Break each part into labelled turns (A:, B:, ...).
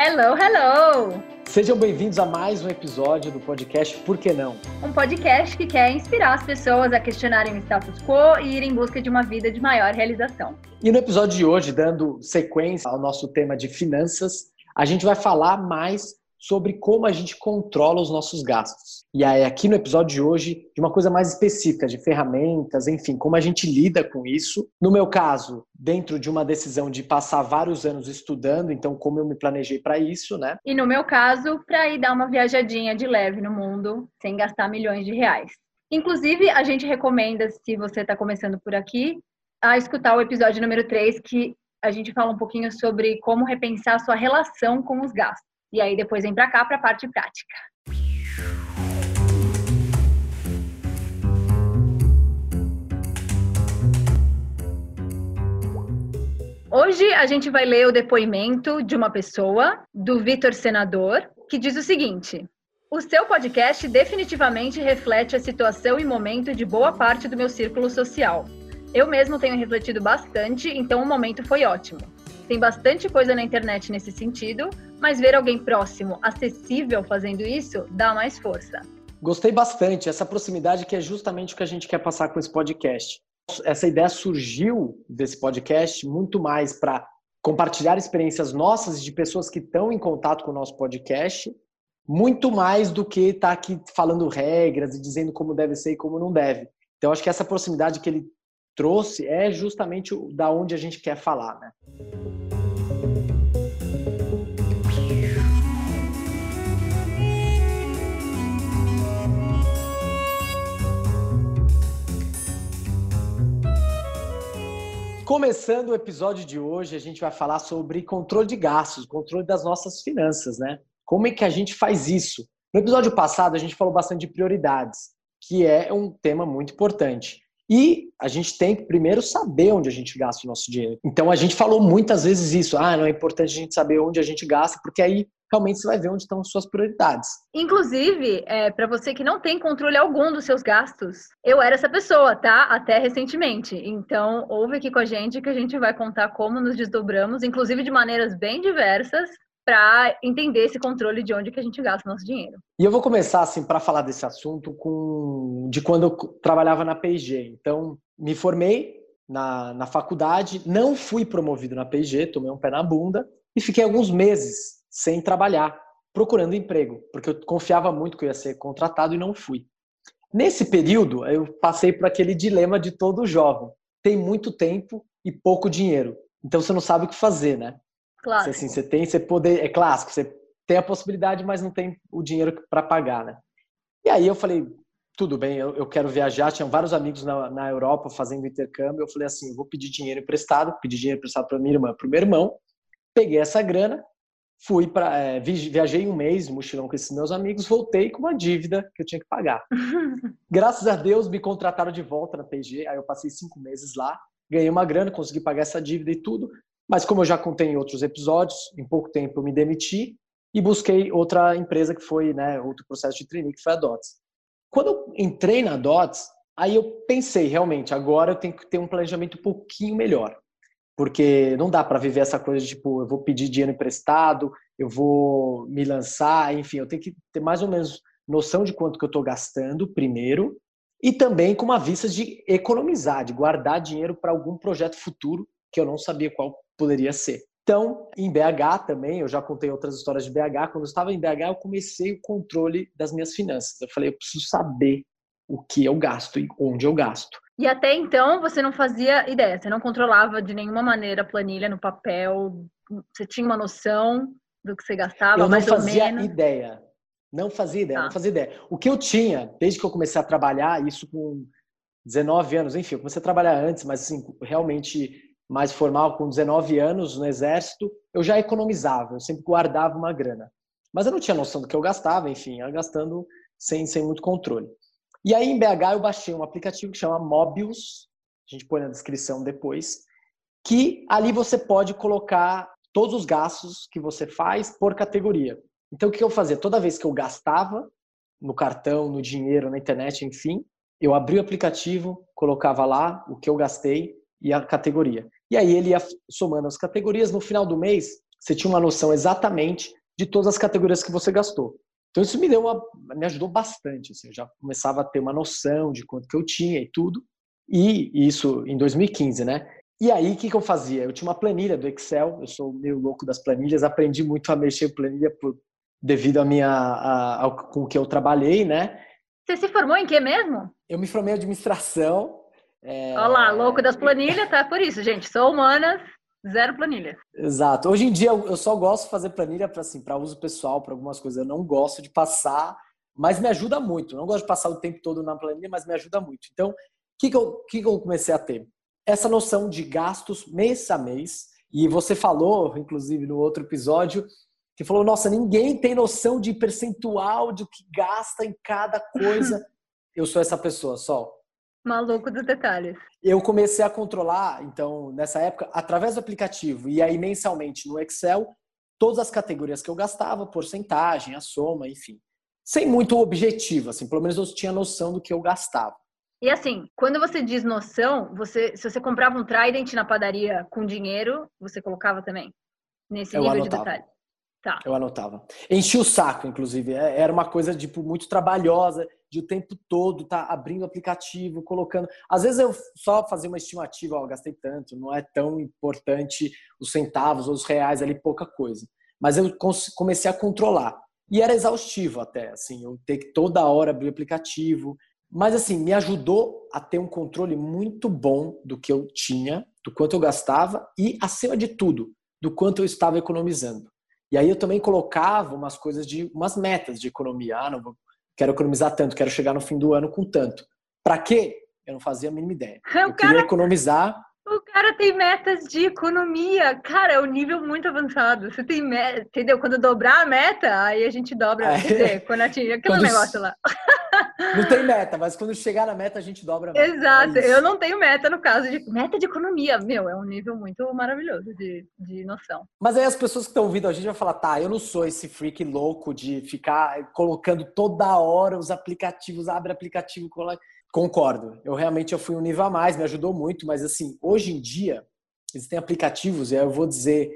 A: Hello, hello!
B: Sejam bem-vindos a mais um episódio do podcast Por que Não?
A: Um podcast que quer inspirar as pessoas a questionarem o status quo e ir em busca de uma vida de maior realização.
B: E no episódio de hoje, dando sequência ao nosso tema de finanças, a gente vai falar mais sobre como a gente controla os nossos gastos. E aí, aqui no episódio de hoje, de uma coisa mais específica, de ferramentas, enfim, como a gente lida com isso. No meu caso, dentro de uma decisão de passar vários anos estudando, então como eu me planejei para isso, né?
A: E no meu caso, para ir dar uma viajadinha de leve no mundo, sem gastar milhões de reais. Inclusive, a gente recomenda, se você está começando por aqui, a escutar o episódio número 3, que a gente fala um pouquinho sobre como repensar a sua relação com os gastos. E aí depois vem para cá para a parte prática. Hoje a gente vai ler o depoimento de uma pessoa, do Vitor Senador, que diz o seguinte: O seu podcast definitivamente reflete a situação e momento de boa parte do meu círculo social. Eu mesmo tenho refletido bastante, então o momento foi ótimo. Tem bastante coisa na internet nesse sentido, mas ver alguém próximo, acessível fazendo isso, dá mais força.
B: Gostei bastante. Essa proximidade que é justamente o que a gente quer passar com esse podcast. Essa ideia surgiu desse podcast muito mais para compartilhar experiências nossas de pessoas que estão em contato com o nosso podcast, muito mais do que estar tá aqui falando regras e dizendo como deve ser e como não deve. Então, acho que essa proximidade que ele trouxe é justamente da onde a gente quer falar, né? Começando o episódio de hoje, a gente vai falar sobre controle de gastos, controle das nossas finanças, né? Como é que a gente faz isso? No episódio passado, a gente falou bastante de prioridades, que é um tema muito importante. E a gente tem que primeiro saber onde a gente gasta o nosso dinheiro. Então a gente falou muitas vezes isso. Ah, não é importante a gente saber onde a gente gasta, porque aí realmente você vai ver onde estão as suas prioridades.
A: Inclusive, é, para você que não tem controle algum dos seus gastos, eu era essa pessoa, tá? Até recentemente. Então, ouve aqui com a gente que a gente vai contar como nos desdobramos, inclusive de maneiras bem diversas, para entender esse controle de onde que a gente gasta o nosso dinheiro.
B: E eu vou começar assim para falar desse assunto com de quando eu trabalhava na P&G. Então, me formei na, na faculdade, não fui promovido na P&G, tomei um pé na bunda e fiquei alguns meses sem trabalhar, procurando emprego, porque eu confiava muito que eu ia ser contratado e não fui. Nesse período, eu passei por aquele dilema de todo jovem. Tem muito tempo e pouco dinheiro. Então você não sabe o que fazer, né?
A: Claro.
B: Você, assim, você tem, você poder, é clássico, você tem a possibilidade, mas não tem o dinheiro para pagar, né? E aí eu falei, tudo bem, eu, eu quero viajar. Tinha vários amigos na, na Europa fazendo intercâmbio. Eu falei assim, eu vou pedir dinheiro emprestado, pedi dinheiro emprestado para minha irmã, para o meu irmão. Peguei essa grana fui para é, viajei um mês mochilão com esses meus amigos, voltei com uma dívida que eu tinha que pagar. Graças a Deus me contrataram de volta na PG, aí eu passei cinco meses lá, ganhei uma grana, consegui pagar essa dívida e tudo. Mas como eu já contei em outros episódios, em pouco tempo eu me demiti e busquei outra empresa que foi, né, outro processo de trainee que foi a Dots. Quando eu entrei na Dots, aí eu pensei realmente, agora eu tenho que ter um planejamento um pouquinho melhor porque não dá para viver essa coisa de tipo, eu vou pedir dinheiro emprestado, eu vou me lançar, enfim, eu tenho que ter mais ou menos noção de quanto que eu estou gastando primeiro e também com uma vista de economizar, de guardar dinheiro para algum projeto futuro que eu não sabia qual poderia ser. Então, em BH também, eu já contei outras histórias de BH. Quando eu estava em BH, eu comecei o controle das minhas finanças. Eu falei, eu preciso saber o que eu gasto e onde eu gasto.
A: E até então você não fazia ideia, você não controlava de nenhuma maneira a planilha no papel, você tinha uma noção do que você gastava?
B: Eu não fazia ideia. Não fazia ideia, tá. não fazia ideia. O que eu tinha, desde que eu comecei a trabalhar, isso com 19 anos, enfim, eu comecei a trabalhar antes, mas assim, realmente mais formal, com 19 anos no exército, eu já economizava, eu sempre guardava uma grana. Mas eu não tinha noção do que eu gastava, enfim, ia gastando sem, sem muito controle. E aí em BH eu baixei um aplicativo que chama Mobius, a gente põe na descrição depois, que ali você pode colocar todos os gastos que você faz por categoria. Então o que eu fazia? Toda vez que eu gastava no cartão, no dinheiro, na internet, enfim, eu abria o aplicativo, colocava lá o que eu gastei e a categoria. E aí ele ia somando as categorias, no final do mês você tinha uma noção exatamente de todas as categorias que você gastou. Então isso me deu uma, me ajudou bastante. Assim, eu já começava a ter uma noção de quanto que eu tinha e tudo. E isso em 2015, né? E aí, o que, que eu fazia? Eu tinha uma planilha do Excel, eu sou meio louco das planilhas, aprendi muito a mexer em planilha por, devido a minha, a, a, com o que eu trabalhei, né?
A: Você se formou em que mesmo?
B: Eu me formei em administração.
A: É... Olha lá, louco das planilhas, tá por isso, gente. Sou humanas, zero planilha.
B: Exato. Hoje em dia eu só gosto de fazer planilha para assim, uso pessoal, para algumas coisas. Eu não gosto de passar, mas me ajuda muito. Eu não gosto de passar o tempo todo na planilha, mas me ajuda muito. Então, o que, que, eu, que, que eu comecei a ter? Essa noção de gastos mês a mês. E você falou, inclusive, no outro episódio, que falou: nossa, ninguém tem noção de percentual de o que gasta em cada coisa. eu sou essa pessoa, só.
A: Maluco dos detalhes.
B: Eu comecei a controlar, então, nessa época, através do aplicativo e aí mensalmente no Excel, todas as categorias que eu gastava, porcentagem, a soma, enfim. Sem muito objetivo, assim, pelo menos eu tinha noção do que eu gastava.
A: E assim, quando você diz noção, você, se você comprava um Trident na padaria com dinheiro, você colocava também nesse eu nível anotava. de detalhe.
B: Tá. Eu anotava. Enchi o saco, inclusive. É, era uma coisa tipo muito trabalhosa, de o tempo todo tá abrindo o aplicativo, colocando. Às vezes eu só fazia uma estimativa, ó, gastei tanto, não é tão importante os centavos ou os reais ali, pouca coisa. Mas eu comecei a controlar. E era exaustivo até, assim, eu ter que toda hora abrir o aplicativo. Mas assim, me ajudou a ter um controle muito bom do que eu tinha, do quanto eu gastava e, acima de tudo, do quanto eu estava economizando. E aí eu também colocava umas coisas de umas metas de economia. Ah, não vou, quero economizar tanto, quero chegar no fim do ano com tanto. Para quê? Eu não fazia a mínima ideia. Eu cara, queria economizar.
A: O cara tem metas de economia. Cara, é um nível muito avançado. Você tem meta, entendeu? Quando dobrar a meta, aí a gente dobra. É. Dizer, quando atingir aquele quando... negócio lá.
B: Não tem meta, mas quando chegar na meta, a gente dobra a meta.
A: Exato. É eu não tenho meta no caso de meta de economia. Meu, é um nível muito maravilhoso de, de noção.
B: Mas aí as pessoas que estão ouvindo a gente vão falar, tá, eu não sou esse freak louco de ficar colocando toda hora os aplicativos, abre aplicativo, coloca... Concordo. Eu realmente eu fui um nível a mais, me ajudou muito, mas assim, hoje em dia, existem aplicativos, e eu vou dizer,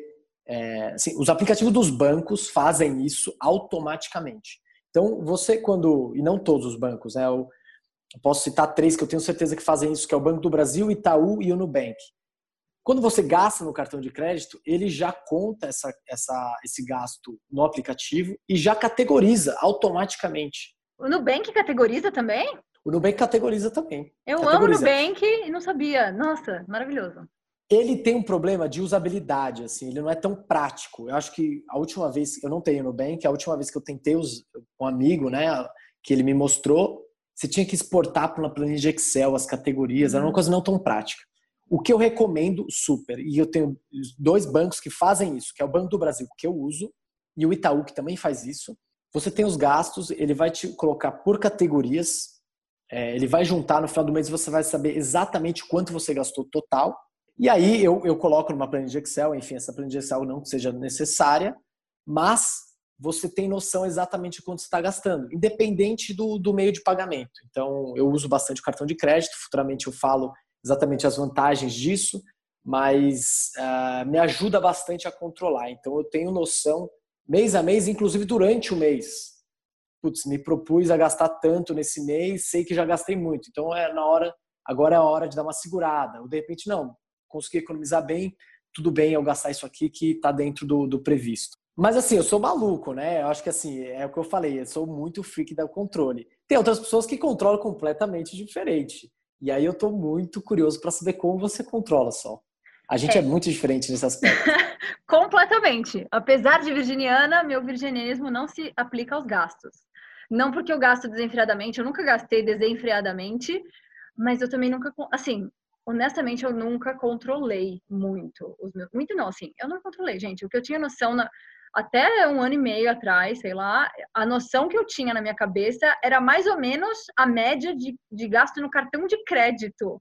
B: é, assim, os aplicativos dos bancos fazem isso automaticamente. Então, você quando, e não todos os bancos, né? Eu, posso citar três que eu tenho certeza que fazem isso, que é o Banco do Brasil, Itaú e o Nubank. Quando você gasta no cartão de crédito, ele já conta essa, essa, esse gasto no aplicativo e já categoriza automaticamente.
A: O Nubank categoriza também?
B: O Nubank categoriza também.
A: Eu categoriza. amo o Nubank e não sabia. Nossa, maravilhoso
B: ele tem um problema de usabilidade, assim, ele não é tão prático. Eu acho que a última vez, eu não tenho no Bank, a última vez que eu tentei us, um amigo, né, que ele me mostrou, você tinha que exportar para uma planilha de Excel as categorias, era uma uhum. coisa não tão prática. O que eu recomendo super, e eu tenho dois bancos que fazem isso, que é o Banco do Brasil, que eu uso, e o Itaú, que também faz isso. Você tem os gastos, ele vai te colocar por categorias, é, ele vai juntar no final do mês, você vai saber exatamente quanto você gastou total, e aí eu, eu coloco numa planilha de Excel, enfim, essa planilha de Excel não seja necessária, mas você tem noção exatamente de quanto está gastando, independente do, do meio de pagamento. Então, eu uso bastante o cartão de crédito, futuramente eu falo exatamente as vantagens disso, mas uh, me ajuda bastante a controlar. Então, eu tenho noção mês a mês, inclusive durante o mês. Putz, me propus a gastar tanto nesse mês, sei que já gastei muito. Então, é na hora, agora é a hora de dar uma segurada. Ou de repente, não, consegui economizar bem, tudo bem eu gastar isso aqui que está dentro do, do, previsto. Mas assim, eu sou maluco, né? Eu acho que assim, é o que eu falei, eu sou muito freak do controle. Tem outras pessoas que controlam completamente diferente. E aí eu estou muito curioso para saber como você controla só. A gente é, é muito diferente nesse aspecto.
A: completamente. Apesar de virginiana, meu virginianismo não se aplica aos gastos. Não porque eu gasto desenfreadamente, eu nunca gastei desenfreadamente, mas eu também nunca, assim, honestamente, eu nunca controlei muito os meus. Muito não, assim, eu não controlei, gente. O que eu tinha noção na, até um ano e meio atrás, sei lá, a noção que eu tinha na minha cabeça era mais ou menos a média de, de gasto no cartão de crédito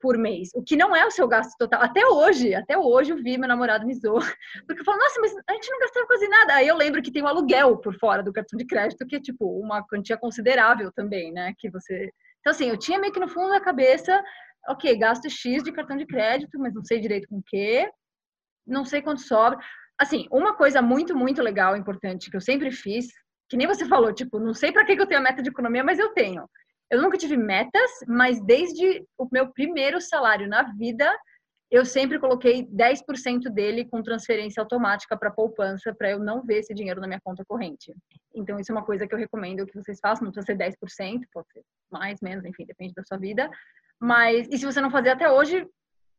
A: por mês, o que não é o seu gasto total. Até hoje, até hoje eu vi meu namorado me zoou, porque eu falo, nossa, mas a gente não gastava quase nada. Aí eu lembro que tem o um aluguel por fora do cartão de crédito, que é tipo uma quantia considerável também, né? Que você. Então, assim, eu tinha meio que no fundo da cabeça ok, gasto X de cartão de crédito, mas não sei direito com o quê, não sei quanto sobra. Assim, uma coisa muito, muito legal, importante, que eu sempre fiz, que nem você falou, tipo, não sei para que eu tenho a meta de economia, mas eu tenho. Eu nunca tive metas, mas desde o meu primeiro salário na vida, eu sempre coloquei 10% dele com transferência automática para poupança, para eu não ver esse dinheiro na minha conta corrente. Então, isso é uma coisa que eu recomendo que vocês façam. Não precisa ser 10%, pode ser mais, menos, enfim, depende da sua vida. Mas, e se você não fazer até hoje,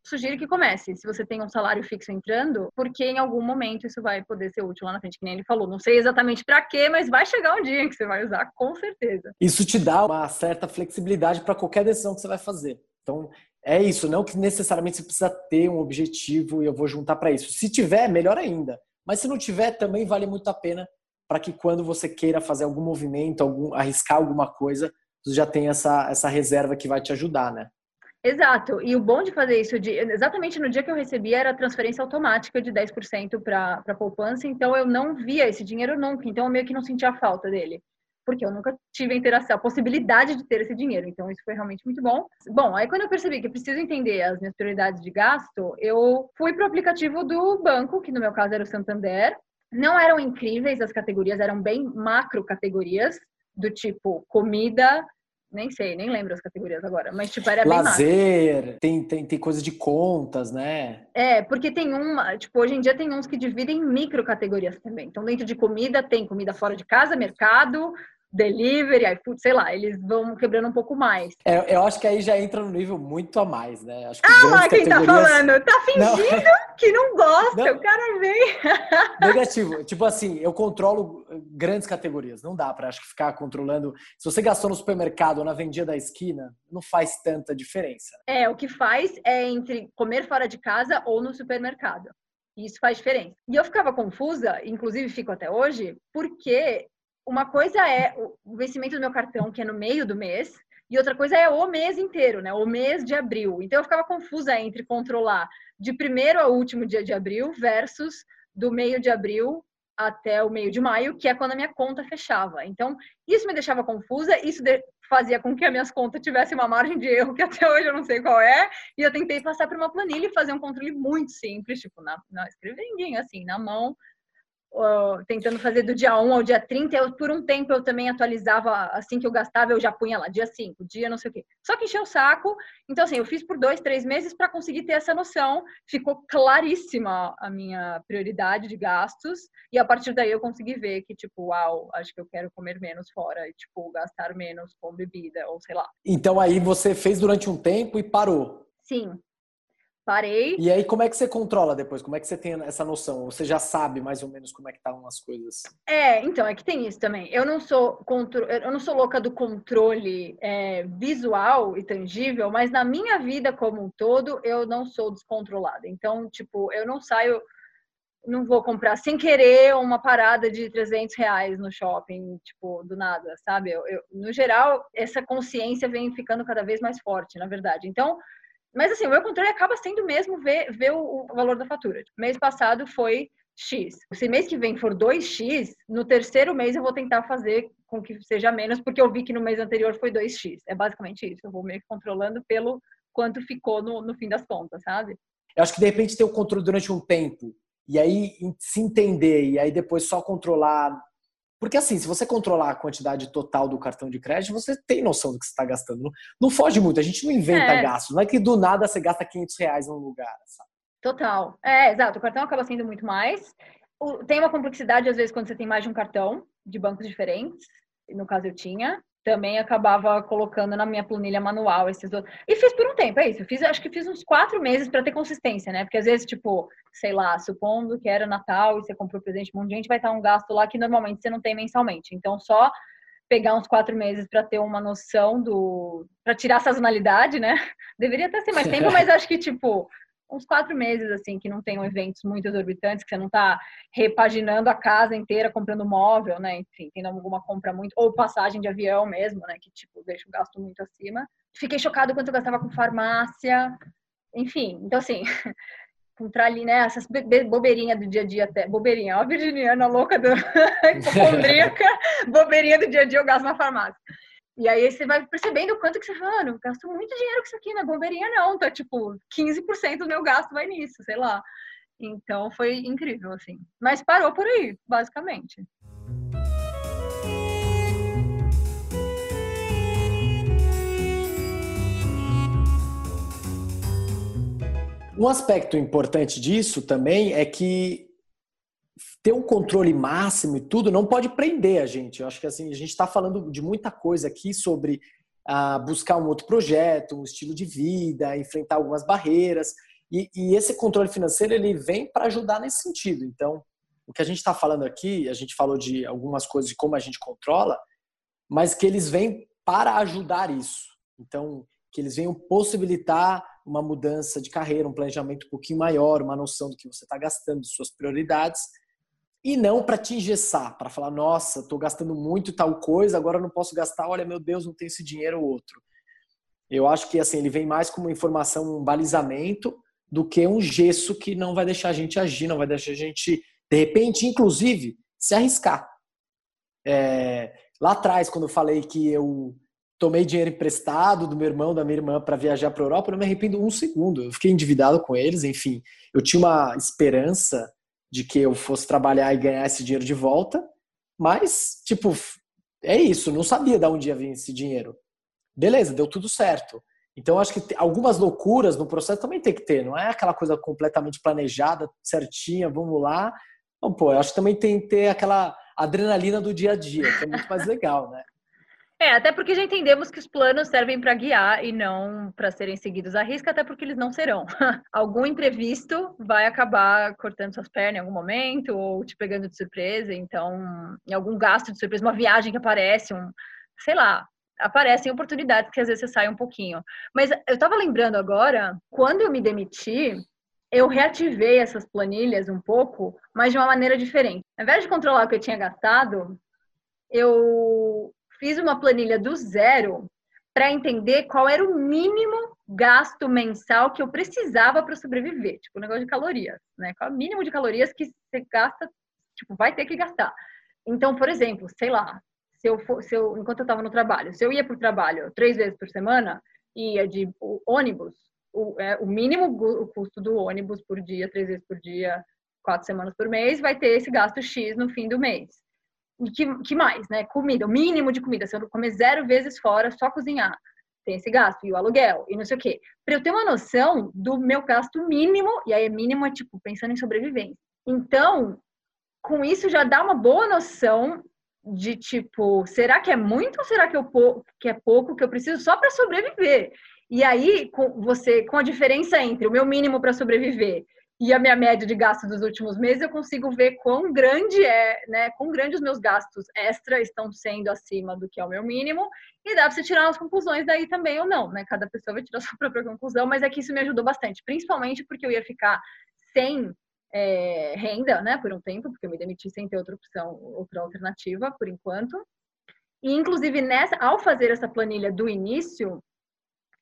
A: sugiro que comece. Se você tem um salário fixo entrando, porque em algum momento isso vai poder ser útil lá na frente, que nem ele falou. Não sei exatamente para quê, mas vai chegar um dia em que você vai usar, com certeza.
B: Isso te dá uma certa flexibilidade para qualquer decisão que você vai fazer. Então, é isso, não que necessariamente você precisa ter um objetivo e eu vou juntar para isso. Se tiver, melhor ainda. Mas se não tiver, também vale muito a pena para que quando você queira fazer algum movimento, algum, arriscar alguma coisa, você já tenha essa, essa reserva que vai te ajudar, né?
A: Exato. E o bom de fazer isso, de, exatamente no dia que eu recebi, era a transferência automática de 10% para a poupança, então eu não via esse dinheiro nunca, então eu meio que não sentia falta dele, porque eu nunca tive a interação, a possibilidade de ter esse dinheiro, então isso foi realmente muito bom. Bom, aí quando eu percebi que eu preciso entender as minhas prioridades de gasto, eu fui para o aplicativo do banco, que no meu caso era o Santander. Não eram incríveis as categorias, eram bem macro categorias, do tipo comida, nem sei, nem lembro as categorias agora, mas tipo, era
B: bem Lazer, tem, tem, tem coisa de contas, né?
A: É, porque tem uma, tipo, hoje em dia tem uns que dividem em micro categorias também. Então, dentro de comida, tem comida fora de casa, mercado, delivery, iFood, sei lá, eles vão quebrando um pouco mais.
B: É, eu acho que aí já entra no nível muito a mais, né? Acho
A: que ah lá, quem tá falando? Tá fingindo não. que não gosta, não. o cara vem.
B: Negativo. tipo assim, eu controlo grandes categorias. Não dá pra acho que ficar controlando. Se você gastou no supermercado ou na vendinha da esquina, não faz tanta diferença.
A: É, o que faz é entre comer fora de casa ou no supermercado. Isso faz diferença. E eu ficava confusa, inclusive fico até hoje, porque uma coisa é o vencimento do meu cartão, que é no meio do mês, e outra coisa é o mês inteiro, né? O mês de abril. Então eu ficava confusa entre controlar de primeiro ao último dia de abril versus do meio de abril até o meio de maio, que é quando a minha conta fechava. Então, isso me deixava confusa, isso fazia com que as minhas contas tivessem uma margem de erro que até hoje eu não sei qual é, e eu tentei passar por uma planilha e fazer um controle muito simples, tipo, na, na escrevendinha, assim, na mão, tentando fazer do dia 1 ao dia 30. Eu, por um tempo eu também atualizava assim que eu gastava, eu já punha lá, dia 5, dia não sei o quê. Só que encheu o saco. Então, assim, eu fiz por dois, três meses para conseguir ter essa noção. Ficou claríssima a minha prioridade de gastos. E a partir daí eu consegui ver que, tipo, uau, acho que eu quero comer menos fora e, tipo, gastar menos com bebida, ou sei lá.
B: Então aí você fez durante um tempo e parou.
A: Sim, Parei.
B: E aí, como é que você controla depois? Como é que você tem essa noção? Você já sabe mais ou menos como é que estão as coisas?
A: É, então, é que tem isso também. Eu não sou contro... eu não sou louca do controle é, visual e tangível, mas na minha vida como um todo, eu não sou descontrolada. Então, tipo, eu não saio, não vou comprar sem querer uma parada de 300 reais no shopping, tipo, do nada, sabe? Eu, eu, no geral, essa consciência vem ficando cada vez mais forte, na verdade. Então, mas assim, o meu controle acaba sendo mesmo ver, ver o, valor da fatura. Mês passado foi X. Se mês que vem for 2X, no terceiro mês eu vou tentar fazer com que seja menos, porque eu vi que no mês anterior foi 2X. É basicamente isso. Eu vou meio que controlando pelo quanto ficou no, no fim das contas, sabe?
B: Eu acho que de repente ter o controle durante um tempo e aí se entender e aí depois só controlar porque assim, se você controlar a quantidade total do cartão de crédito, você tem noção do que você está gastando. Não, não, foge muito, a gente não inventa é. gastos. Não é que do nada você gasta 500 reais num lugar, sabe?
A: Total. É, exato. O cartão acaba sendo muito mais. Tem uma complexidade, às vezes, quando você tem mais de um cartão de bancos diferentes. No caso, eu tinha também acabava colocando na minha planilha manual esses outros. E fiz por um tempo, é isso. Eu fiz, acho que fiz uns quatro meses para ter consistência, né? Porque às vezes, tipo, sei lá, supondo que era Natal e você comprou presente um monte de gente, vai estar um gasto lá que normalmente você não tem mensalmente. Então, só pegar uns quatro meses para ter uma noção do. para tirar a sazonalidade, né? Deveria até ser mais tempo, mas acho que, tipo, uns quatro meses, assim, que não tenham eventos muito exorbitantes, que você não está repaginando a casa inteira, comprando móvel, né? Enfim, tendo alguma compra muito, ou passagem de avião mesmo, né? Que, tipo, deixa o gasto muito acima. Fiquei chocado quanto eu gastava com farmácia, enfim. Então, assim, comprar ali, né? Essas bobeirinhas do dia a dia até. Bobeirinha, ó, a virginiana louca do hipocondríaca, bobeirinha do dia a dia eu gasto na farmácia. E aí você vai percebendo o quanto que você mano, gasto muito dinheiro com isso aqui, na é bobeirinha não, tá tipo, 15% do meu gasto vai nisso, sei lá. Então foi incrível, assim. Mas parou por aí, basicamente.
B: Um aspecto importante disso também é que ter um controle máximo e tudo não pode prender a gente. Eu acho que assim a gente está falando de muita coisa aqui sobre uh, buscar um outro projeto, um estilo de vida, enfrentar algumas barreiras. E, e esse controle financeiro ele vem para ajudar nesse sentido. Então, o que a gente está falando aqui, a gente falou de algumas coisas de como a gente controla, mas que eles vêm para ajudar isso. Então, que eles venham possibilitar uma mudança de carreira, um planejamento um pouquinho maior, uma noção do que você está gastando, de suas prioridades, e não para te engessar, para falar, nossa, estou gastando muito tal coisa, agora não posso gastar, olha, meu Deus, não tenho esse dinheiro ou outro. Eu acho que assim ele vem mais como informação, um balizamento, do que um gesso que não vai deixar a gente agir, não vai deixar a gente, de repente, inclusive, se arriscar. É, lá atrás, quando eu falei que eu tomei dinheiro emprestado do meu irmão, da minha irmã para viajar para a Europa, eu não me arrependo um segundo. Eu fiquei endividado com eles, enfim. Eu tinha uma esperança de que eu fosse trabalhar e ganhar esse dinheiro de volta, mas, tipo, é isso. Não sabia de onde ia vir esse dinheiro. Beleza, deu tudo certo. Então, acho que algumas loucuras no processo também tem que ter. Não é aquela coisa completamente planejada, certinha, vamos lá. Então, pô, eu acho que também tem que ter aquela adrenalina do dia a dia, que é muito mais legal, né?
A: É, até porque já entendemos que os planos servem para guiar e não para serem seguidos à risca, até porque eles não serão. algum imprevisto vai acabar cortando suas pernas em algum momento ou te pegando de surpresa. Então, em algum gasto de surpresa, uma viagem que aparece, um, sei lá, aparecem oportunidades que às vezes você sai um pouquinho. Mas eu estava lembrando agora, quando eu me demiti, eu reativei essas planilhas um pouco, mas de uma maneira diferente. Ao invés de controlar o que eu tinha gastado, eu fiz uma planilha do zero para entender qual era o mínimo gasto mensal que eu precisava para sobreviver, tipo, o negócio de calorias, né? Qual é o mínimo de calorias que você gasta, tipo, vai ter que gastar. Então, por exemplo, sei lá, se eu, for, se eu enquanto eu estava no trabalho, se eu ia para o trabalho três vezes por semana, ia de ônibus, o, é, o mínimo o custo do ônibus por dia, três vezes por dia, quatro semanas por mês, vai ter esse gasto X no fim do mês. E que, que mais, né? Comida, o mínimo de comida. Se eu comer zero vezes fora, só cozinhar, tem esse gasto, e o aluguel, e não sei o quê. Para eu ter uma noção do meu gasto mínimo, e aí mínimo é tipo, pensando em sobrevivência. Então, com isso já dá uma boa noção de tipo, será que é muito ou será que, eu, que é pouco que eu preciso só para sobreviver? E aí, com você, com a diferença entre o meu mínimo para sobreviver e a minha média de gasto dos últimos meses, eu consigo ver quão grande é, né? Quão grande os meus gastos extra estão sendo acima do que é o meu mínimo, e dá para você tirar as conclusões daí também ou não, né? Cada pessoa vai tirar a sua própria conclusão, mas é que isso me ajudou bastante, principalmente porque eu ia ficar sem é, renda, né, por um tempo, porque eu me demiti sem ter outra opção, outra alternativa, por enquanto. E, inclusive, nessa, ao fazer essa planilha do início,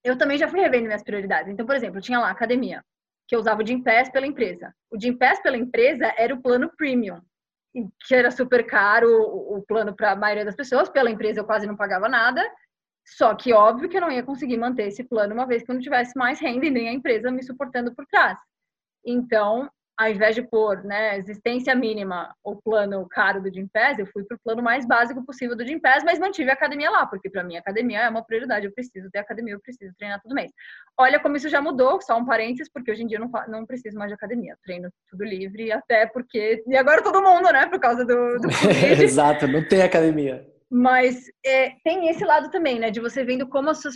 A: eu também já fui revendo minhas prioridades. Então, por exemplo, eu tinha lá academia, que eu usava o Gympass pela empresa. O Gympass pela empresa era o plano premium, que era super caro, o, plano para a maioria das pessoas. Pela empresa eu quase não pagava nada. Só que óbvio que eu não ia conseguir manter esse plano uma vez que eu não tivesse mais renda e nem a empresa me suportando por trás. Então, ao invés de pôr né, existência mínima o plano caro do Gympass, eu fui para o plano mais básico possível do Gympass, mas mantive a academia lá, porque para mim a academia é uma prioridade, eu preciso ter academia, eu preciso treinar todo mês. Olha como isso já mudou, só um parênteses, porque hoje em dia eu não, não preciso mais de academia, treino tudo livre, até porque... E agora todo mundo, né, por causa do, do
B: Exato, não tem academia.
A: Mas é, tem esse lado também, né, de você vendo como as suas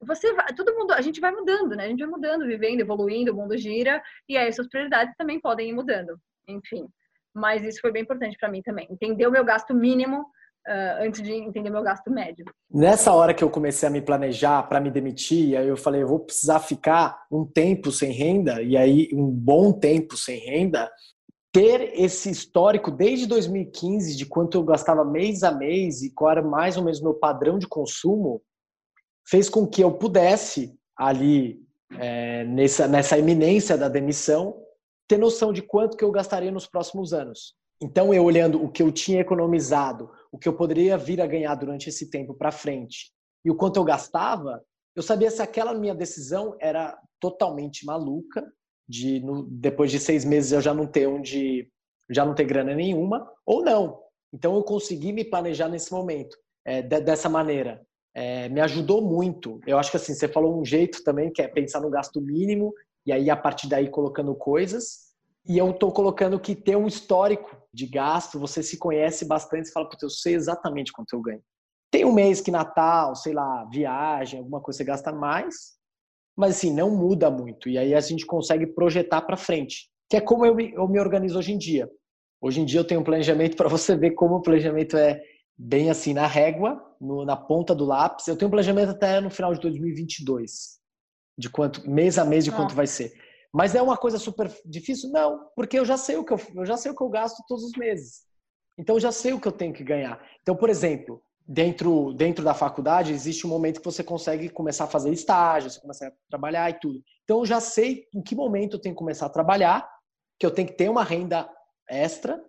A: você vai, todo mundo, a gente vai mudando, né? A gente vai mudando, vivendo, evoluindo, o mundo gira e aí suas prioridades também podem ir mudando. Enfim, mas isso foi bem importante para mim também. Entender o meu gasto mínimo uh, antes de entender meu gasto médio.
B: Nessa hora que eu comecei a me planejar para me demitir, aí eu falei, eu vou precisar ficar um tempo sem renda e aí um bom tempo sem renda. Ter esse histórico desde 2015 de quanto eu gastava mês a mês e qual era mais ou menos meu padrão de consumo, fez com que eu pudesse, ali, é, nessa, nessa iminência da demissão, ter noção de quanto que eu gastaria nos próximos anos. Então, eu olhando o que eu tinha economizado, o que eu poderia vir a ganhar durante esse tempo para frente e o quanto eu gastava, eu sabia se aquela minha decisão era totalmente maluca, de no, depois de seis meses eu já não ter onde, já não ter grana nenhuma, ou não. Então eu consegui me planejar nesse momento, é, de, dessa maneira. É, me ajudou muito. Eu acho que assim, você falou um jeito também, que é pensar no gasto mínimo, e aí a partir daí colocando coisas. E eu estou colocando que ter um histórico de gasto, você se conhece bastante, você fala, puta, eu sei exatamente quanto eu ganho. Tem um mês que Natal, sei lá, viagem, alguma coisa você gasta mais, mas assim, não muda muito. E aí a gente consegue projetar para frente, que é como eu me, eu me organizo hoje em dia. Hoje em dia eu tenho um planejamento para você ver como o planejamento é bem assim na régua, no, na ponta do lápis. Eu tenho um planejamento até no final de 2022, de quanto mês a mês de quanto vai ser. Mas é uma coisa super difícil? Não, porque eu já sei o que eu, eu já sei o que eu gasto todos os meses. Então eu já sei o que eu tenho que ganhar. Então, por exemplo, dentro dentro da faculdade existe um momento que você consegue começar a fazer estágio, você começa a trabalhar e tudo. Então eu já sei em que momento eu tenho que começar a trabalhar, que eu tenho que ter uma renda extra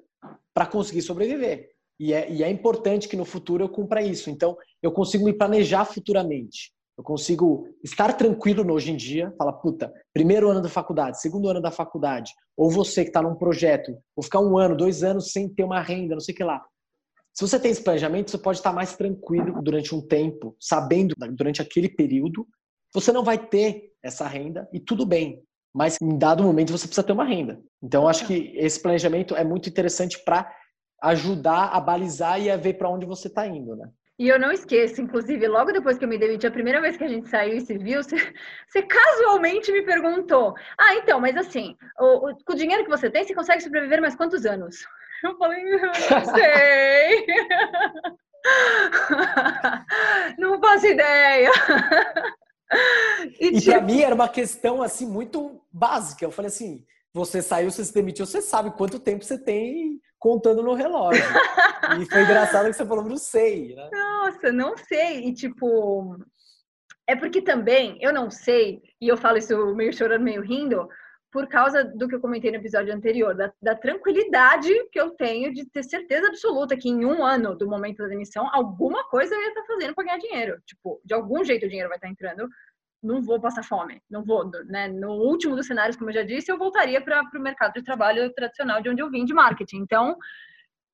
B: para conseguir sobreviver. E é, e é importante que no futuro eu cumpra isso. Então eu consigo me planejar futuramente. Eu consigo estar tranquilo no hoje em dia, falar, puta, primeiro ano da faculdade, segundo ano da faculdade, ou você que está num projeto, vou ficar um ano, dois anos sem ter uma renda, não sei o que lá. Se você tem esse planejamento, você pode estar mais tranquilo durante um tempo, sabendo durante aquele período, você não vai ter essa renda e tudo bem. Mas em dado momento você precisa ter uma renda. Então, acho que esse planejamento é muito interessante para ajudar a balizar e a ver para onde você está indo, né?
A: E eu não esqueço, inclusive, logo depois que eu me demiti, a primeira vez que a gente saiu e se viu, você, você casualmente me perguntou: Ah, então, mas assim, o, o, com o dinheiro que você tem, você consegue sobreviver mais quantos anos? Eu falei, não sei. não faço ideia.
B: E, e tipo... para mim era uma questão assim muito básica. Eu falei assim: você saiu, você se demitiu, você sabe quanto tempo você tem contando no relógio. e foi engraçado que você falou, não sei, né?
A: Nossa, não sei. E tipo, é porque também eu não sei, e eu falo isso meio chorando, meio rindo, por causa do que eu comentei no episódio anterior, da, da, tranquilidade que eu tenho de ter certeza absoluta que em um ano do momento da demissão, alguma coisa eu ia estar fazendo para ganhar dinheiro. Tipo, de algum jeito o dinheiro vai estar entrando. Não vou passar fome, não vou, né? No último dos cenários, como eu já disse, eu voltaria para o mercado de trabalho tradicional de onde eu vim de marketing. Então,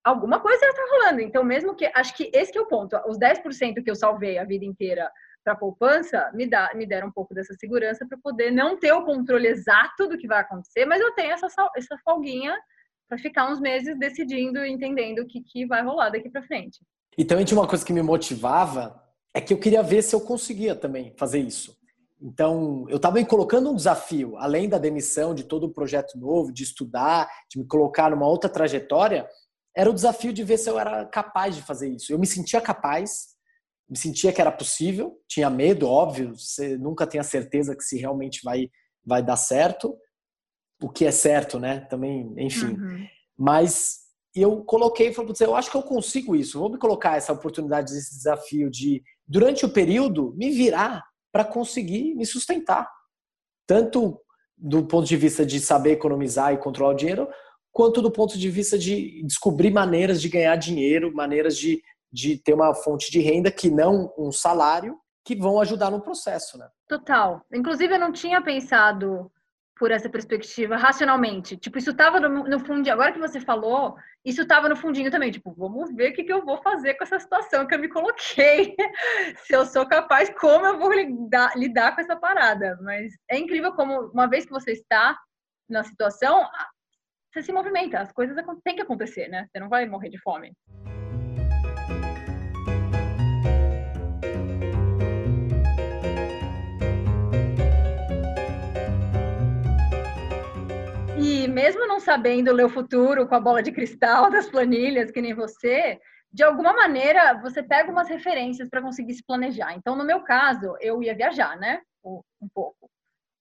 A: alguma coisa estar rolando. Então, mesmo que. Acho que esse que é o ponto. Os 10% que eu salvei a vida inteira para poupança me, dá, me deram um pouco dessa segurança para poder não ter o controle exato do que vai acontecer, mas eu tenho essa, essa folguinha para ficar uns meses decidindo e entendendo o que, que vai rolar daqui para frente.
B: E também tinha uma coisa que me motivava, é que eu queria ver se eu conseguia também fazer isso. Então, eu estava me colocando um desafio, além da demissão, de todo o projeto novo, de estudar, de me colocar numa outra trajetória, era o desafio de ver se eu era capaz de fazer isso. Eu me sentia capaz, me sentia que era possível, tinha medo, óbvio, você nunca tem a certeza que se realmente vai, vai dar certo, o que é certo, né? Também, enfim. Uhum. Mas eu coloquei falei, eu acho que eu consigo isso, vou me colocar essa oportunidade, esse desafio de, durante o período, me virar para conseguir me sustentar. Tanto do ponto de vista de saber economizar e controlar o dinheiro, quanto do ponto de vista de descobrir maneiras de ganhar dinheiro, maneiras de de ter uma fonte de renda que não um salário, que vão ajudar no processo, né?
A: Total. Inclusive, eu não tinha pensado por essa perspectiva racionalmente. Tipo, isso estava no, no. Agora que você falou, isso estava no fundinho também. Tipo, vamos ver o que, que eu vou fazer com essa situação que eu me coloquei. Se eu sou capaz, como eu vou lidar, lidar com essa parada. Mas é incrível como, uma vez que você está na situação, você se movimenta. As coisas têm que acontecer, né? Você não vai morrer de fome. Mesmo não sabendo ler o futuro com a bola de cristal das planilhas, que nem você, de alguma maneira você pega umas referências para conseguir se planejar. Então, no meu caso, eu ia viajar, né? Um pouco.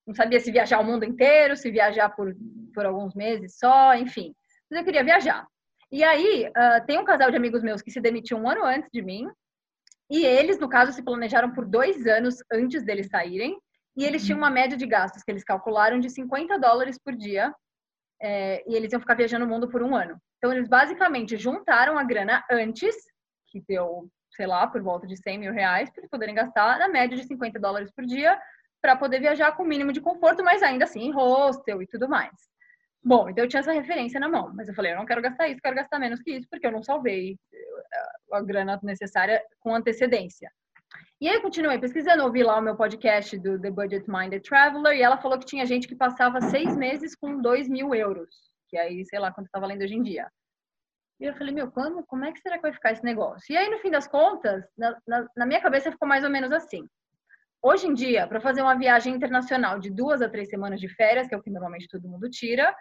A: Não sabia se viajar o mundo inteiro, se viajar por, por alguns meses só, enfim. Mas eu queria viajar. E aí, uh, tem um casal de amigos meus que se demitiu um ano antes de mim. E eles, no caso, se planejaram por dois anos antes deles saírem. E eles tinham uma média de gastos que eles calcularam de 50 dólares por dia é, e eles iam ficar viajando o mundo por um ano. Então, eles basicamente juntaram a grana antes, que deu, sei lá, por volta de 100 mil reais, para eles poderem gastar na média de 50 dólares por dia para poder viajar com o mínimo de conforto, mas ainda assim em hostel e tudo mais. Bom, então eu tinha essa referência na mão, mas eu falei, eu não quero gastar isso, quero gastar menos que isso, porque eu não salvei a grana necessária com antecedência. E aí eu continuei pesquisando, ouvi lá o meu podcast do The Budget Minded Traveler, e ela falou que tinha gente que passava seis meses com dois mil euros, que aí, sei lá, quanto está valendo hoje em dia. E eu falei, meu, como, como é que será que vai ficar esse negócio? E aí, no fim das contas, na, na, na minha cabeça ficou mais ou menos assim. Hoje em dia, para fazer uma viagem internacional de duas a três semanas de férias, que é o que normalmente todo mundo tira,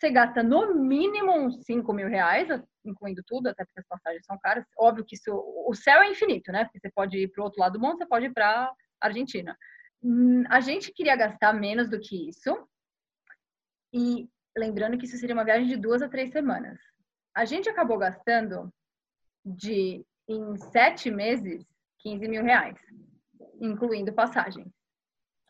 A: você gasta no mínimo uns 5 mil reais, incluindo tudo, até porque as passagens são caras. Óbvio que isso, o céu é infinito, né? Porque você pode ir para o outro lado do mundo, você pode ir para Argentina. Hum, a gente queria gastar menos do que isso. E lembrando que isso seria uma viagem de duas a três semanas. A gente acabou gastando de, em sete meses, 15 mil reais, incluindo passagem.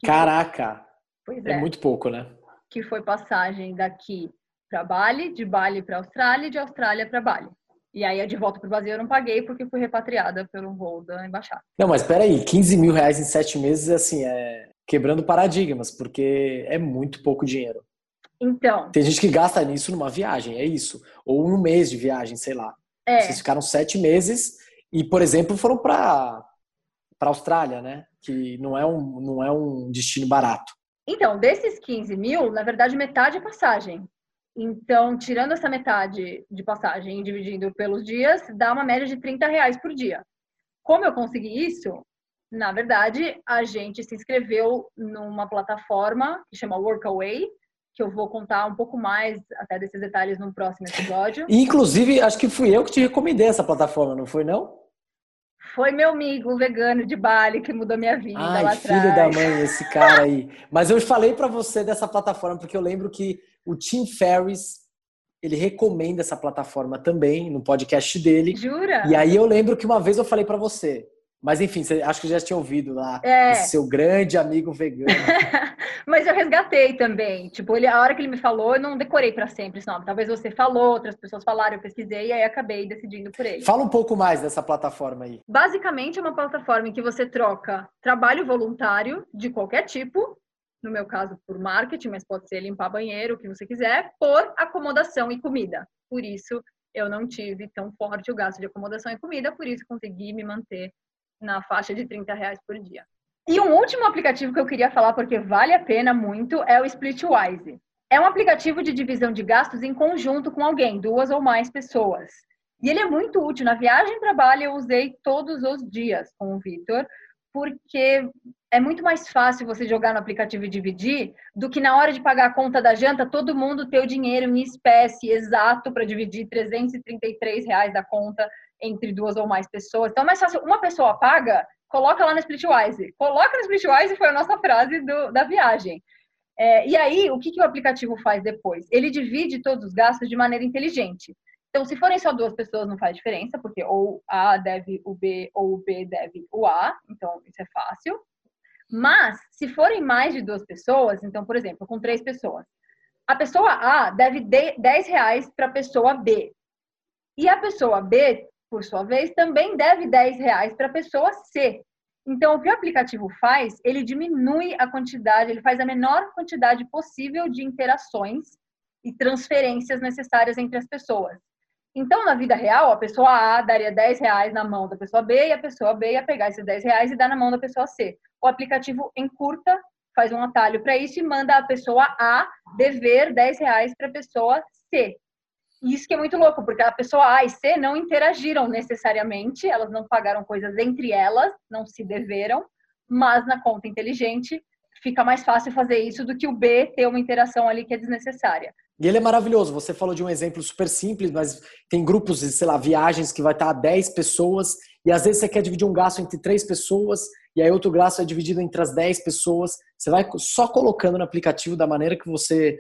B: Caraca!
A: Pois
B: é. é muito pouco, né?
A: Que foi passagem daqui para Bali, de Bali para Austrália e de Austrália para Bali. E aí, de volta para o Brasil, eu não paguei porque fui repatriada pelo voo da embaixada.
B: Não, mas peraí, 15 mil reais em sete meses, assim, é quebrando paradigmas, porque é muito pouco dinheiro.
A: Então.
B: Tem gente que gasta nisso numa viagem, é isso. Ou um mês de viagem, sei lá. É. Vocês ficaram sete meses e, por exemplo, foram para para Austrália, né? Que não é, um, não é um destino barato.
A: Então, desses 15 mil, na verdade, metade é passagem. Então, tirando essa metade de passagem e dividindo pelos dias, dá uma média de 30 reais por dia. Como eu consegui isso? Na verdade, a gente se inscreveu numa plataforma que chama Workaway, que eu vou contar um pouco mais até desses detalhes no próximo episódio.
B: Inclusive, acho que fui eu que te recomendei essa plataforma, não foi não?
A: Foi meu amigo vegano de Bali que mudou minha vida
B: Ai,
A: lá
B: filho
A: atrás.
B: da mãe, esse cara aí. Mas eu falei para você dessa plataforma porque eu lembro que o Tim Ferriss ele recomenda essa plataforma também no podcast dele.
A: Jura?
B: E aí eu lembro que uma vez eu falei para você, mas enfim, você, acho que já tinha ouvido lá, é. seu grande amigo vegano.
A: Mas eu resgatei também. Tipo, ele, a hora que ele me falou, eu não decorei para sempre esse nome. Talvez você falou, outras pessoas falaram, eu pesquisei e aí acabei decidindo por ele.
B: Fala um pouco mais dessa plataforma aí.
A: Basicamente, é uma plataforma em que você troca trabalho voluntário de qualquer tipo, no meu caso por marketing, mas pode ser limpar banheiro, o que você quiser, por acomodação e comida. Por isso, eu não tive tão forte o gasto de acomodação e comida, por isso consegui me manter na faixa de 30 reais por dia. E um último aplicativo que eu queria falar, porque vale a pena muito, é o Splitwise. É um aplicativo de divisão de gastos em conjunto com alguém, duas ou mais pessoas. E ele é muito útil. Na viagem para Bali eu usei todos os dias com o Vitor, porque é muito mais fácil você jogar no aplicativo e dividir do que na hora de pagar a conta da janta, todo mundo ter o dinheiro em espécie exato para dividir 333 reais da conta entre duas ou mais pessoas. Então é mais fácil, uma pessoa paga coloca lá na Splitwise. Coloca na Splitwise foi a nossa frase do, da viagem. É, e aí, o que, que o aplicativo faz depois? Ele divide todos os gastos de maneira inteligente. Então, se forem só duas pessoas, não faz diferença, porque ou A deve o B ou o B deve o A, então isso é fácil. Mas, se forem mais de duas pessoas, então, por exemplo, com três pessoas, a pessoa A deve 10 reais para a pessoa B. E a pessoa B por sua vez, também deve 10 reais para a pessoa C. Então, o que o aplicativo faz, ele diminui a quantidade, ele faz a menor quantidade possível de interações e transferências necessárias entre as pessoas. Então, na vida real, a pessoa A daria 10 reais na mão da pessoa B e a pessoa B ia pegar esses 10 reais e dar na mão da pessoa C. O aplicativo encurta, faz um atalho para isso e manda a pessoa A dever 10 reais para a pessoa C. E isso que é muito louco, porque a pessoa A e C não interagiram necessariamente, elas não pagaram coisas entre elas, não se deveram, mas na conta inteligente fica mais fácil fazer isso do que o B ter uma interação ali que é desnecessária.
B: E ele é maravilhoso. Você falou de um exemplo super simples, mas tem grupos sei lá, viagens que vai estar 10 pessoas e às vezes você quer dividir um gasto entre três pessoas e aí outro gasto é dividido entre as 10 pessoas. Você vai só colocando no aplicativo da maneira que você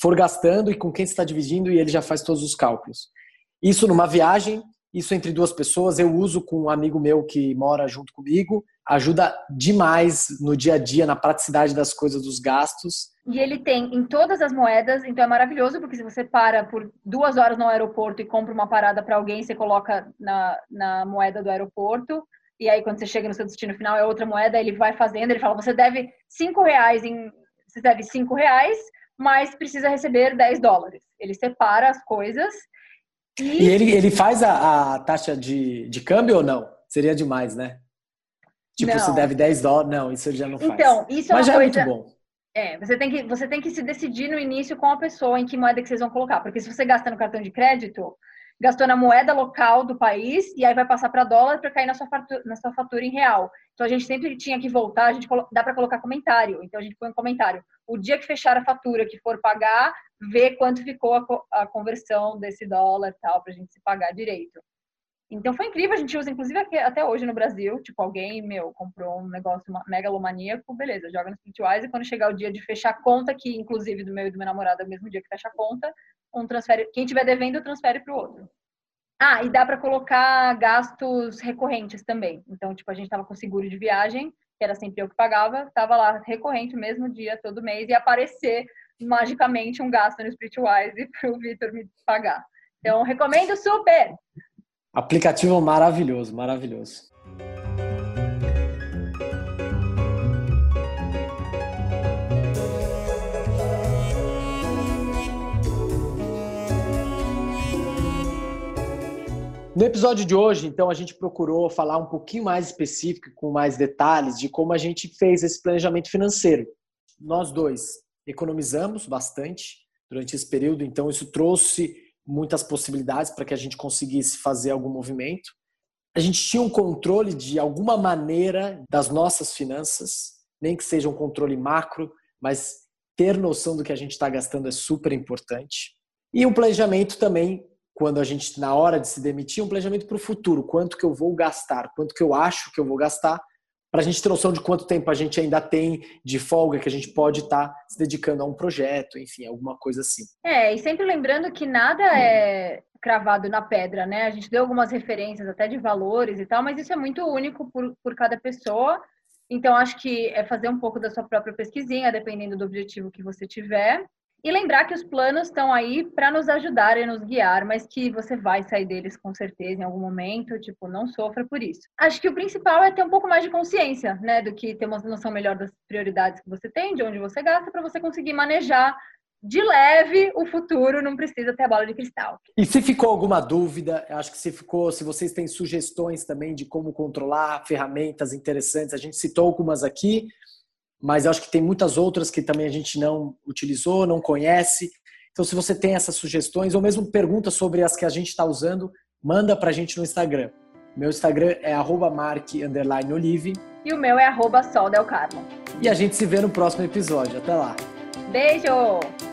B: for gastando e com quem você está dividindo e ele já faz todos os cálculos. Isso numa viagem, isso entre duas pessoas, eu uso com um amigo meu que mora junto comigo, ajuda demais no dia a dia, na praticidade das coisas, dos gastos.
A: E ele tem em todas as moedas, então é maravilhoso, porque se você para por duas horas no aeroporto e compra uma parada para alguém, você coloca na, na moeda do aeroporto. e aí quando você chega no seu destino final é outra moeda, ele vai fazendo, ele fala, você deve cinco reais em. Você deve cinco reais, mas precisa receber 10 dólares. Ele separa as coisas.
B: E, e ele, ele faz a, a taxa de, de câmbio ou não? Seria demais, né? Tipo, não. você deve 10 dólares. Não, isso ele já não faz.
A: Então, isso é
B: Mas
A: uma
B: já
A: coisa...
B: é muito bom.
A: É, você tem, que, você tem que se decidir no início com a pessoa em que moeda que vocês vão colocar. Porque se você gasta no cartão de crédito, gastou na moeda local do país e aí vai passar para dólar para cair na sua, fatura, na sua fatura em real. Então a gente sempre tinha que voltar, a gente dá para colocar comentário. Então a gente põe um comentário. O dia que fechar a fatura, que for pagar, vê quanto ficou a, a conversão desse dólar tal, para a gente se pagar direito. Então foi incrível, a gente usa inclusive até hoje no Brasil, tipo, alguém, meu, comprou um negócio megalomaníaco, beleza, joga no Splitwise e quando chegar o dia de fechar a conta, que inclusive do meu e do meu namorado é o mesmo dia que fecha a conta, um transfere, quem tiver devendo transfere para o outro. Ah, e dá para colocar gastos recorrentes também. Então, tipo, a gente tava com seguro de viagem, que era sempre eu que pagava, tava lá recorrente o mesmo dia, todo mês, e aparecer magicamente um gasto no Splitwise para o Vitor me pagar. Então, recomendo super!
B: Aplicativo maravilhoso, maravilhoso. No episódio de hoje, então, a gente procurou falar um pouquinho mais específico, com mais detalhes, de como a gente fez esse planejamento financeiro. Nós dois economizamos bastante durante esse período, então isso trouxe muitas possibilidades para que a gente conseguisse fazer algum movimento. A gente tinha um controle de alguma maneira das nossas finanças, nem que seja um controle macro, mas ter noção do que a gente está gastando é super importante. E um planejamento também, quando a gente, na hora de se demitir, um planejamento para o futuro. Quanto que eu vou gastar, quanto que eu acho que eu vou gastar, para a gente ter noção de quanto tempo a gente ainda tem de folga que a gente pode estar tá se dedicando a um projeto, enfim, alguma coisa assim.
A: É, e sempre lembrando que nada é cravado na pedra, né? A gente deu algumas referências até de valores e tal, mas isso é muito único por, por cada pessoa. Então, acho que é fazer um pouco da sua própria pesquisinha, dependendo do objetivo que você tiver. E lembrar que os planos estão aí para nos ajudar e nos guiar, mas que você vai sair deles com certeza em algum momento, tipo, não sofra por isso. Acho que o principal é ter um pouco mais de consciência, né, do que ter uma noção melhor das prioridades que você tem, de onde você gasta, para você conseguir manejar de leve o futuro, não precisa ter a bola de cristal.
B: E se ficou alguma dúvida, acho que se ficou, se vocês têm sugestões também de como controlar ferramentas interessantes, a gente citou algumas aqui, mas eu acho que tem muitas outras que também a gente não utilizou, não conhece. Então, se você tem essas sugestões ou mesmo perguntas sobre as que a gente está usando, manda para a gente no Instagram. Meu Instagram é mark_olive
A: e o meu é soldelcarmo.
B: E a gente se vê no próximo episódio. Até lá.
A: Beijo!